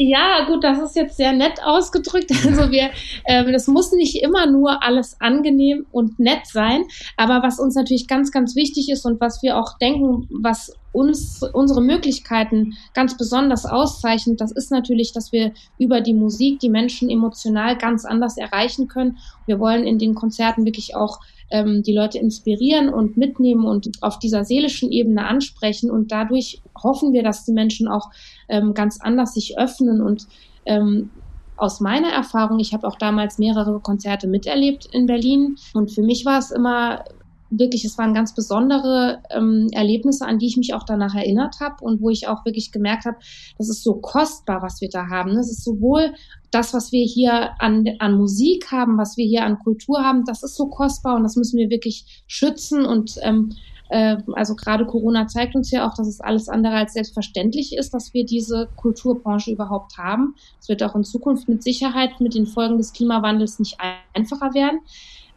Ja, gut, das ist jetzt sehr nett ausgedrückt. Also wir, äh, das muss nicht immer nur alles angenehm und nett sein, aber was uns natürlich ganz, ganz wichtig ist und was wir auch denken, was uns unsere Möglichkeiten ganz besonders auszeichnet, das ist natürlich, dass wir über die Musik die Menschen emotional ganz anders erreichen können. Wir wollen in den Konzerten wirklich auch ähm, die Leute inspirieren und mitnehmen und auf dieser seelischen Ebene ansprechen. Und dadurch hoffen wir, dass die Menschen auch ähm, ganz anders sich öffnen und ähm, aus meiner Erfahrung, ich habe auch damals mehrere Konzerte miterlebt in Berlin und für mich war es immer wirklich, es waren ganz besondere ähm, Erlebnisse, an die ich mich auch danach erinnert habe und wo ich auch wirklich gemerkt habe, das ist so kostbar, was wir da haben. Das ist sowohl das, was wir hier an, an Musik haben, was wir hier an Kultur haben, das ist so kostbar und das müssen wir wirklich schützen und ähm, äh, also gerade Corona zeigt uns ja auch, dass es alles andere als selbstverständlich ist, dass wir diese Kulturbranche überhaupt haben. Es wird auch in Zukunft mit Sicherheit mit den Folgen des Klimawandels nicht einfacher werden.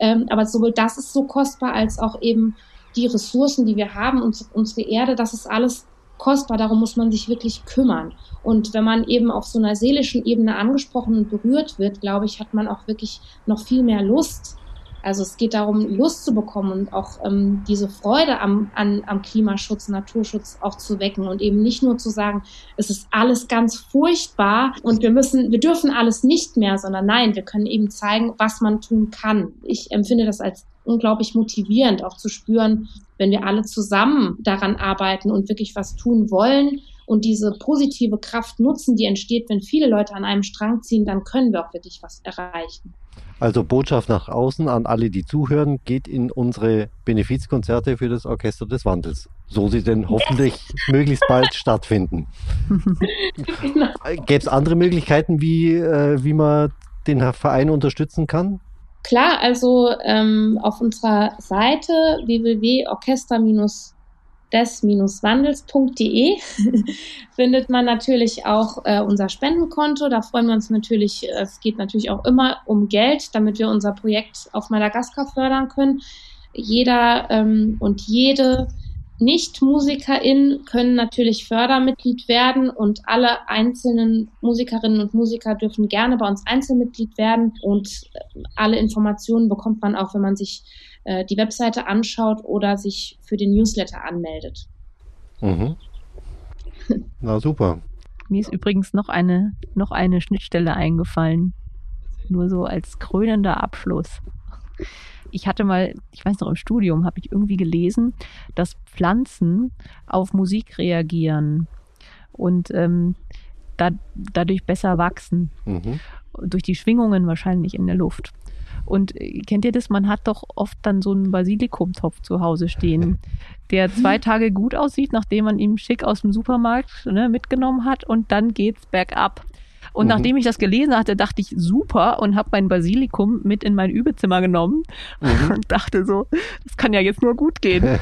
Ähm, aber sowohl das ist so kostbar, als auch eben die Ressourcen, die wir haben, uns, unsere Erde, das ist alles kostbar. Darum muss man sich wirklich kümmern. Und wenn man eben auf so einer seelischen Ebene angesprochen und berührt wird, glaube ich, hat man auch wirklich noch viel mehr Lust, also es geht darum, Lust zu bekommen und auch ähm, diese Freude am, an, am Klimaschutz, Naturschutz auch zu wecken und eben nicht nur zu sagen, es ist alles ganz furchtbar und wir müssen, wir dürfen alles nicht mehr, sondern nein, wir können eben zeigen, was man tun kann. Ich empfinde das als unglaublich motivierend, auch zu spüren, wenn wir alle zusammen daran arbeiten und wirklich was tun wollen und diese positive Kraft nutzen, die entsteht, wenn viele Leute an einem Strang ziehen, dann können wir auch wirklich was erreichen. Also Botschaft nach außen an alle, die zuhören, geht in unsere Benefizkonzerte für das Orchester des Wandels. So sie denn hoffentlich möglichst bald stattfinden. genau. Gäbe es andere Möglichkeiten, wie, äh, wie man den Verein unterstützen kann? Klar, also ähm, auf unserer Seite www.orchester- des-wandels.de findet man natürlich auch äh, unser Spendenkonto. Da freuen wir uns natürlich, es geht natürlich auch immer um Geld, damit wir unser Projekt auf Madagaskar fördern können. Jeder ähm, und jede nicht-MusikerInnen können natürlich Fördermitglied werden und alle einzelnen Musikerinnen und Musiker dürfen gerne bei uns Einzelmitglied werden und äh, alle Informationen bekommt man auch, wenn man sich äh, die Webseite anschaut oder sich für den Newsletter anmeldet. Mhm. Na super. Mir ist übrigens noch eine, noch eine Schnittstelle eingefallen. Nur so als krönender Abschluss. Ich hatte mal, ich weiß noch, im Studium habe ich irgendwie gelesen, dass Pflanzen auf Musik reagieren und ähm, da, dadurch besser wachsen. Mhm. Durch die Schwingungen wahrscheinlich in der Luft. Und äh, kennt ihr das? Man hat doch oft dann so einen Basilikumtopf zu Hause stehen, der zwei Tage gut aussieht, nachdem man ihn schick aus dem Supermarkt ne, mitgenommen hat und dann geht's bergab. Und mhm. nachdem ich das gelesen hatte, dachte ich, super, und habe mein Basilikum mit in mein Übezimmer genommen mhm. und dachte so, das kann ja jetzt nur gut gehen.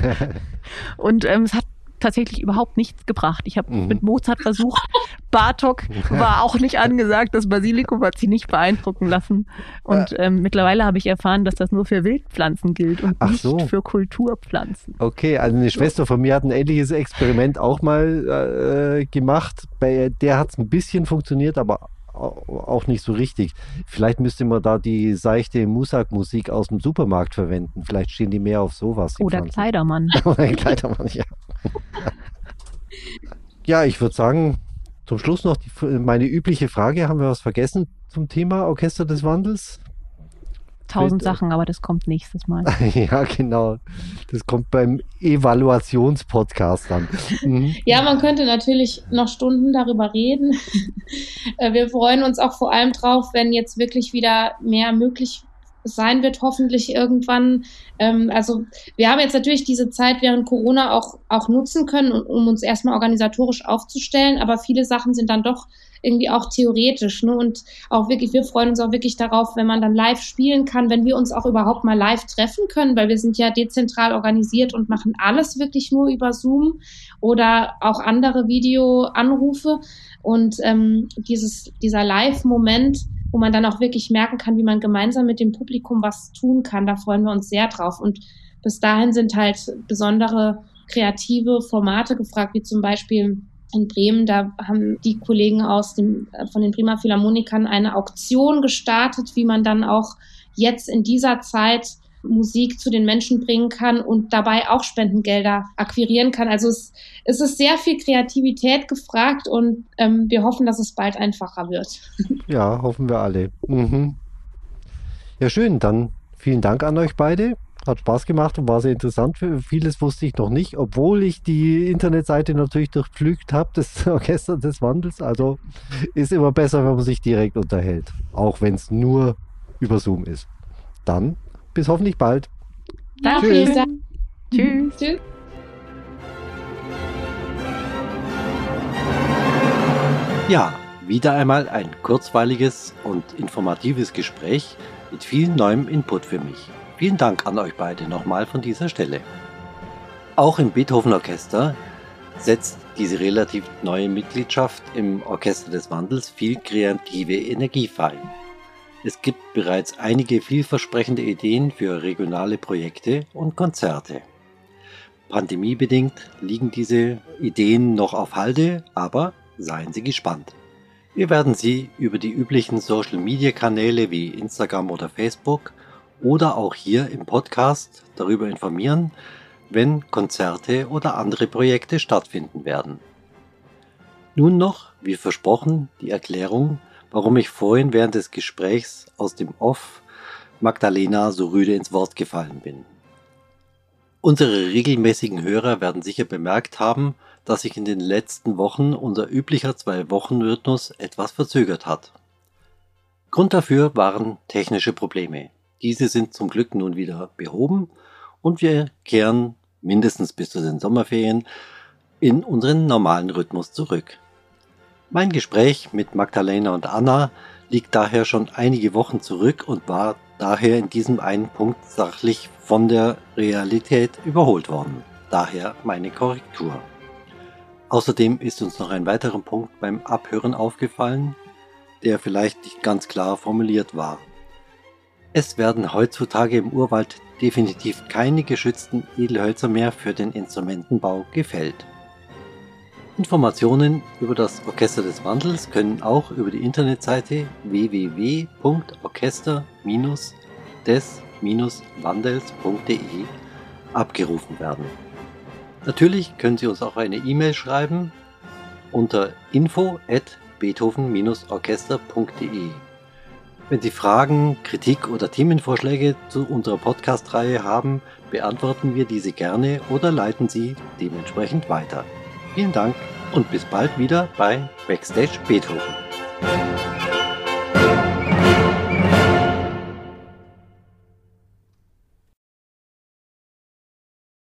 und ähm, es hat tatsächlich überhaupt nichts gebracht. Ich habe mhm. mit Mozart versucht, Bartok war auch nicht angesagt, das Basilikum hat sie nicht beeindrucken lassen. Und ähm, mittlerweile habe ich erfahren, dass das nur für Wildpflanzen gilt und Ach nicht so. für Kulturpflanzen. Okay, also eine Schwester von mir hat ein ähnliches Experiment auch mal äh, gemacht. Bei der hat es ein bisschen funktioniert, aber auch nicht so richtig. Vielleicht müsste man da die seichte Musak-Musik aus dem Supermarkt verwenden. Vielleicht stehen die mehr auf sowas. Oder Pflanzen. Kleidermann. Oder Kleidermann, ja. ja, ich würde sagen, zum Schluss noch die, meine übliche Frage. Haben wir was vergessen zum Thema Orchester des Wandels? Tausend Sachen, aber das kommt nächstes Mal. ja, genau. Das kommt beim Evaluationspodcast dann. Mhm. Ja, man könnte natürlich noch Stunden darüber reden. Äh, wir freuen uns auch vor allem drauf, wenn jetzt wirklich wieder mehr möglich sein wird, hoffentlich irgendwann. Ähm, also wir haben jetzt natürlich diese Zeit während Corona auch, auch nutzen können, um uns erstmal organisatorisch aufzustellen, aber viele Sachen sind dann doch irgendwie auch theoretisch. Ne? Und auch wirklich, wir freuen uns auch wirklich darauf, wenn man dann live spielen kann, wenn wir uns auch überhaupt mal live treffen können, weil wir sind ja dezentral organisiert und machen alles wirklich nur über Zoom oder auch andere Videoanrufe. Und ähm, dieses, dieser Live-Moment, wo man dann auch wirklich merken kann, wie man gemeinsam mit dem Publikum was tun kann, da freuen wir uns sehr drauf. Und bis dahin sind halt besondere kreative Formate gefragt, wie zum Beispiel in Bremen, da haben die Kollegen aus dem, äh, von den Bremer Philharmonikern eine Auktion gestartet, wie man dann auch jetzt in dieser Zeit Musik zu den Menschen bringen kann und dabei auch Spendengelder akquirieren kann. Also es, es ist sehr viel Kreativität gefragt und ähm, wir hoffen, dass es bald einfacher wird. Ja, hoffen wir alle. Mhm. Ja, schön. Dann vielen Dank an euch beide. Hat Spaß gemacht und war sehr interessant. Vieles wusste ich noch nicht, obwohl ich die Internetseite natürlich durchpflügt habe, das Orchester des Wandels. Also ist immer besser, wenn man sich direkt unterhält, auch wenn es nur über Zoom ist. Dann bis hoffentlich bald. Danke. Tschüss. Tschüss. Tschüss. Ja, wieder einmal ein kurzweiliges und informatives Gespräch mit viel neuem Input für mich. Vielen Dank an euch beide nochmal von dieser Stelle. Auch im Beethoven Orchester setzt diese relativ neue Mitgliedschaft im Orchester des Wandels viel kreative Energie frei. Es gibt bereits einige vielversprechende Ideen für regionale Projekte und Konzerte. Pandemiebedingt liegen diese Ideen noch auf Halde, aber seien Sie gespannt. Wir werden Sie über die üblichen Social-Media-Kanäle wie Instagram oder Facebook oder auch hier im Podcast darüber informieren, wenn Konzerte oder andere Projekte stattfinden werden. Nun noch, wie versprochen, die Erklärung, warum ich vorhin während des Gesprächs aus dem Off Magdalena so rüde ins Wort gefallen bin. Unsere regelmäßigen Hörer werden sicher bemerkt haben, dass sich in den letzten Wochen unser üblicher Zwei-Wochen-Rhythmus etwas verzögert hat. Grund dafür waren technische Probleme. Diese sind zum Glück nun wieder behoben und wir kehren mindestens bis zu den Sommerferien in unseren normalen Rhythmus zurück. Mein Gespräch mit Magdalena und Anna liegt daher schon einige Wochen zurück und war daher in diesem einen Punkt sachlich von der Realität überholt worden. Daher meine Korrektur. Außerdem ist uns noch ein weiterer Punkt beim Abhören aufgefallen, der vielleicht nicht ganz klar formuliert war. Es werden heutzutage im Urwald definitiv keine geschützten Edelhölzer mehr für den Instrumentenbau gefällt. Informationen über das Orchester des Wandels können auch über die Internetseite www.orchester-des-wandels.de abgerufen werden. Natürlich können Sie uns auch eine E-Mail schreiben unter info at beethoven-orchester.de. Wenn Sie Fragen, Kritik oder Themenvorschläge zu unserer Podcast-Reihe haben, beantworten wir diese gerne oder leiten sie dementsprechend weiter. Vielen Dank und bis bald wieder bei Backstage Beethoven.